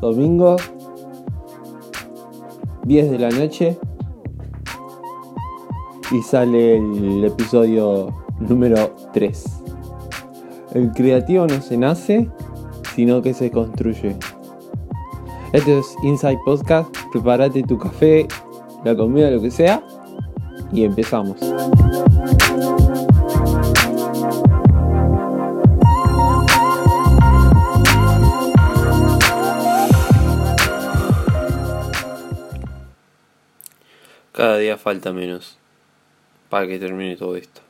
Domingo, 10 de la noche. Y sale el episodio número 3. El creativo no se nace, sino que se construye. Esto es Inside Podcast. Prepárate tu café, la comida, lo que sea. Y empezamos. Cada día falta menos para que termine todo esto.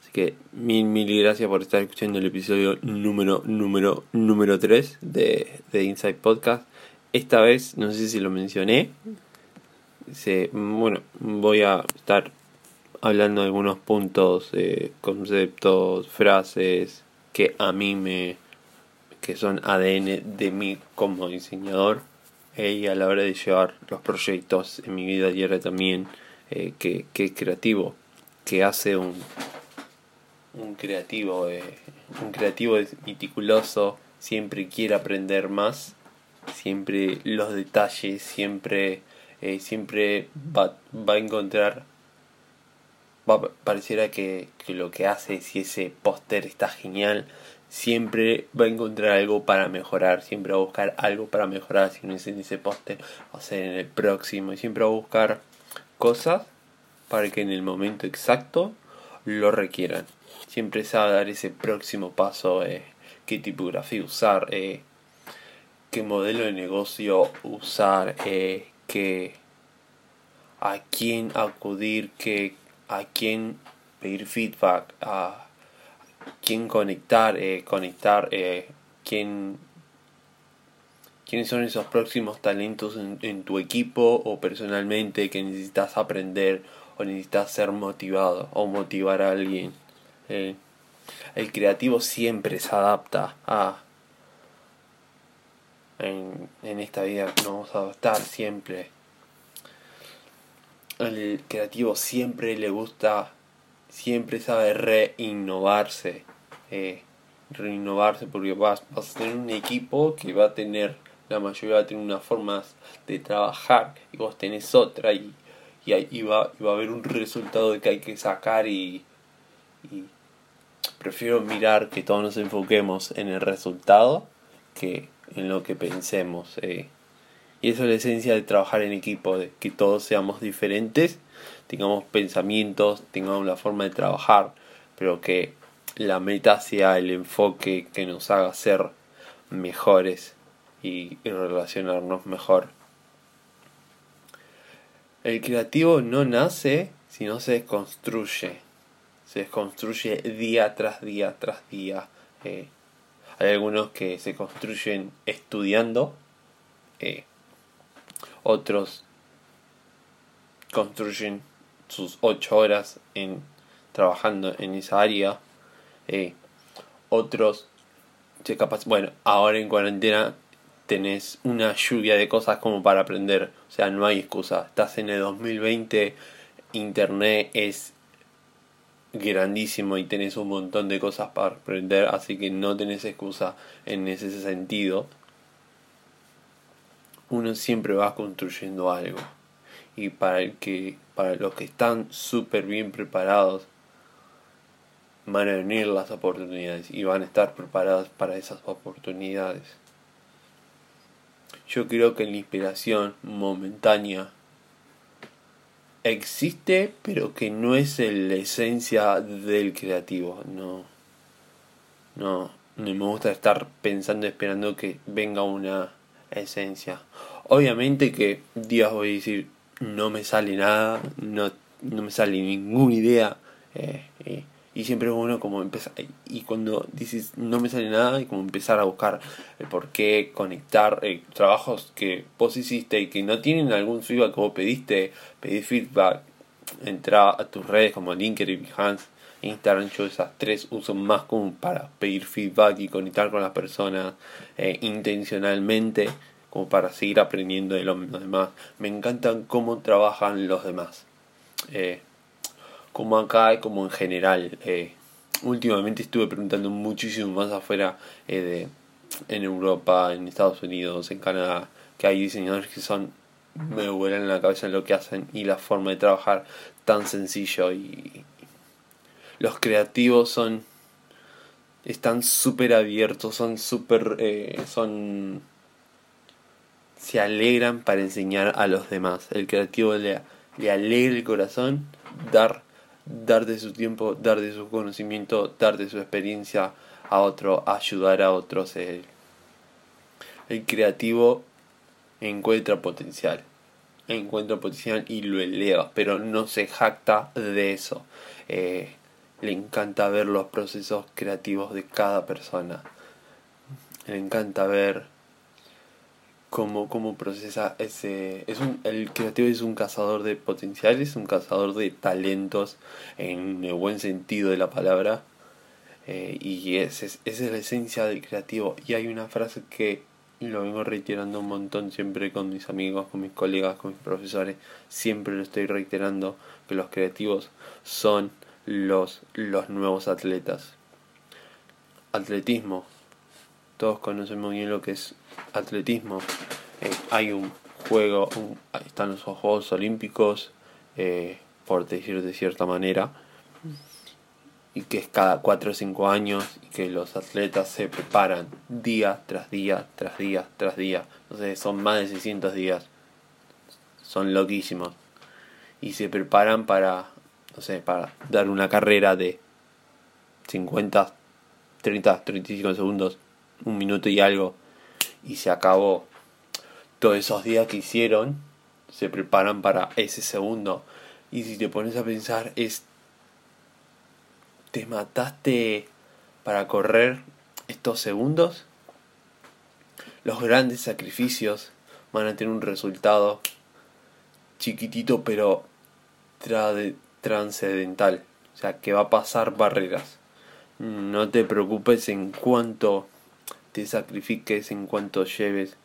Así que mil, mil gracias por estar escuchando el episodio número, número, número 3 de, de Inside Podcast. Esta vez, no sé si lo mencioné, se, bueno, voy a estar hablando de algunos puntos, eh, conceptos, frases que a mí me, que son ADN de mí como diseñador y a la hora de llevar los proyectos en mi vida diaria también, eh, que, creativo, que hace un, un creativo, eh, un creativo meticuloso, siempre quiere aprender más, siempre los detalles, siempre, eh, siempre va, va a encontrar pareciera que, que, lo que hace, si ese póster está genial, siempre va a encontrar algo para mejorar, siempre va a buscar algo para mejorar, si no es en ese póster, va a ser en el próximo, y siempre va a buscar cosas para que en el momento exacto lo requieran. Siempre sabe dar ese próximo paso, eh, qué tipografía usar, eh, qué modelo de negocio usar, eh, qué, a quién acudir, qué, a quién pedir feedback, a quién conectar, eh, conectar, eh, quién, quiénes son esos próximos talentos en, tu equipo o personalmente que necesitas aprender o necesitas ser motivado o motivar a alguien. Eh, el creativo siempre se adapta a... En, en esta vida nos vamos a adaptar siempre. El creativo siempre le gusta siempre sabe reinnovarse. Eh, reinnovarse porque vas, vas, a tener un equipo que va a tener, la mayoría va a tener unas formas de trabajar y vos tenés otra y, y, va, y va a haber un resultado que hay que sacar y, y prefiero mirar que todos nos enfoquemos en el resultado que en lo que pensemos. Eh. Y eso es la esencia de trabajar en equipo, de que todos seamos diferentes tengamos pensamientos, tengamos la forma de trabajar, pero que la meta sea el enfoque que nos haga ser mejores y, relacionarnos mejor. El creativo no nace, sino se construye. Se construye día tras día tras día. Eh, hay algunos que se construyen estudiando, eh, otros construyen sus ocho horas en trabajando en esa área. Eh, otros bueno, ahora en cuarentena tenés una lluvia de cosas como para aprender, o sea, no hay excusa. Estás en el 2020, internet es grandísimo y tenés un montón de cosas para aprender, así que no tenés excusa en ese sentido. Uno siempre va construyendo algo y para el que para los que están súper bien preparados van a venir las oportunidades y van a estar preparados para esas oportunidades. Yo creo que la inspiración momentánea existe, pero que no es la esencia del creativo. No, no, no me gusta estar pensando, esperando que venga una esencia. Obviamente que días voy a decir, no me sale nada, no, no me sale ninguna idea. Eh, eh, y siempre es bueno como empezar, y cuando dices no me sale nada, y como empezar a buscar el por qué conectar eh, trabajos que vos hiciste y que no tienen algún feedback que vos pediste, pedir feedback, entrar a tus redes como LinkedIn, Behance, Instagram, yo esas tres uso más como para pedir feedback y conectar con las personas intencionalmente como para seguir aprendiendo de los demás. Me encantan cómo trabajan los demás. Eh, como acá, como en general. Eh, últimamente estuve preguntando muchísimo más afuera eh, en Europa, en Estados Unidos, en Canadá, que hay diseñadores que son me vuelan en la cabeza lo que hacen y la forma de trabajar tan sencillo y los creativos son están súper abiertos, son súper son se alegran para enseñar a los demás. El creativo le, le alegra el corazón dar dar de su tiempo, dar de su conocimiento, dar de su experiencia a otro, ayudar a otros. El, el creativo encuentra potencial, encuentra potencial y lo eleva, pero no se jacta de eso. Eh, le encanta ver los procesos creativos de cada persona. Le encanta ver cómo, cómo procesa ese... Es un, el creativo es un cazador de potenciales, un cazador de talentos en el buen sentido de la palabra. Eh, y esa es, esa es la esencia del creativo. Y hay una frase que lo vengo reiterando un montón siempre con mis amigos, con mis colegas, con mis profesores. Siempre lo estoy reiterando que los creativos son los, los nuevos atletas. Atletismo. Todos conocemos bien lo que es atletismo. Eh, hay un juego, están los Juegos Olímpicos, eh, por decir de cierta manera, y que es cada 4 o 5 años y que los atletas se preparan día tras día, tras día, tras día. Entonces son más de 600 días. Son loquísimos. Y se preparan para, no sé, para dar una carrera de 50, 30, 35 segundos, un minuto y algo. Y se acabó. Todos esos días que hicieron se preparan para ese segundo. Y si te pones a pensar, es te mataste para correr estos segundos, los grandes sacrificios van a tener un resultado chiquitito pero transcendental, o sea que va a pasar barreras. No te preocupes en cuanto te sacrifiques, en cuanto lleves.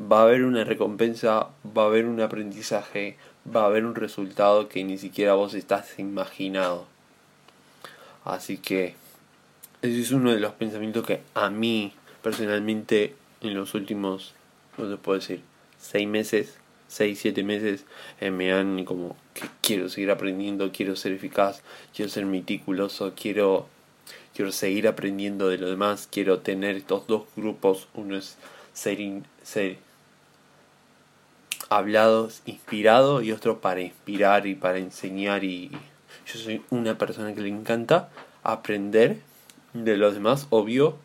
Va a haber una recompensa, va a haber un aprendizaje, va a haber un resultado que ni siquiera vos estás imaginado. Así que ese es uno de los pensamientos que a mí personalmente en los últimos, no se puedo decir, seis meses, seis, siete meses, eh, me han como que quiero seguir aprendiendo, quiero ser eficaz, quiero ser meticuloso, quiero, quiero seguir aprendiendo de lo demás, quiero tener estos dos grupos, uno es ser, ser hablados, inspirado y otro para inspirar y para enseñar y yo soy una persona que le encanta aprender de los demás, obvio,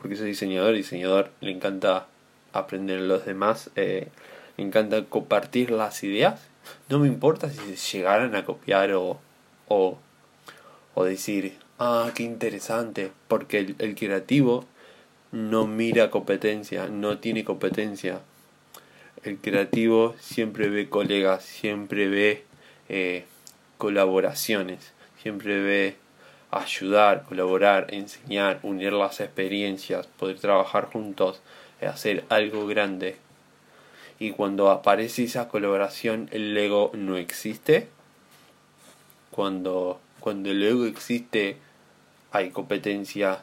porque soy diseñador, diseñador le encanta aprender de los demás, eh, le encanta compartir las ideas. No me importa si llegaran a copiar o, o, o decir, ah, qué interesante, porque el, creativo no mira competencia, no tiene competencia. El creativo siempre ve colegas, siempre ve eh, colaboraciones, siempre ve ayudar, colaborar, enseñar, unir las experiencias, poder trabajar juntos, hacer algo grande. Y cuando aparece esa colaboración, el ego no existe. Cuando, cuando el ego existe, hay competencia,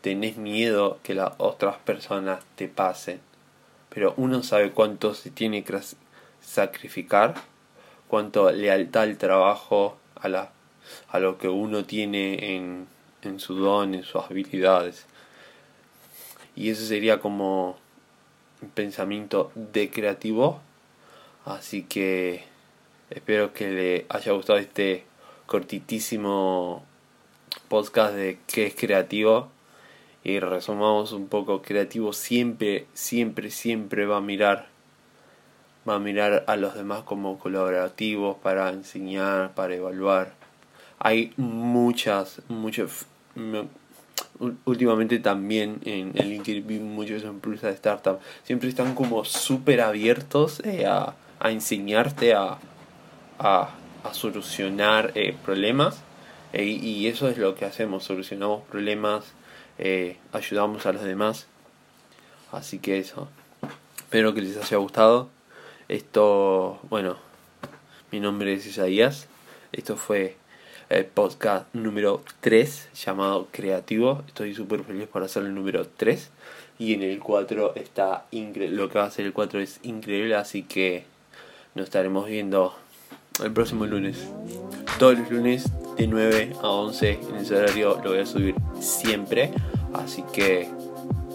tenés miedo que las otras personas te pasen. Pero uno sabe cuánto se tiene que sacrificar cuánto lealtad al trabajo, a, la, a lo que uno tiene en, en su don, en sus habilidades. Y eso sería como un pensamiento de creativo. Así que espero que le haya gustado este cortitísimo podcast de qué es creativo. Y resumamos un poco, creativo siempre, siempre, siempre va a mirar va a mirar a los demás como colaborativos para enseñar, para evaluar. Hay muchas, muchas, últimamente también en el LinkedIn vi muchos empresas de startup, siempre están como súper abiertos eh, a, a, enseñarte a, a, a solucionar eh, problemas. Eh, y eso es lo que hacemos, solucionamos problemas, ayudamos a los demás. Así que eso. Espero que les haya gustado. Esto, bueno, mi nombre es Isaías. Esto fue el podcast número 3 llamado Creativo. Estoy súper feliz por hacer el número 3. Y en el 4 está increíble. Lo que va a ser el 4 es increíble, así que nos estaremos viendo el próximo lunes. Todos los lunes de 9 a 11 en ese horario lo voy a subir siempre. Así que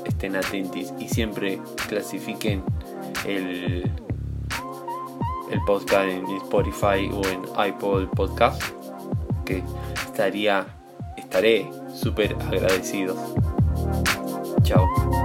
estén atentos y siempre clasifiquen el, el podcast en Spotify o en Apple Podcast. Que estaría, estaré súper agradecido. Chao.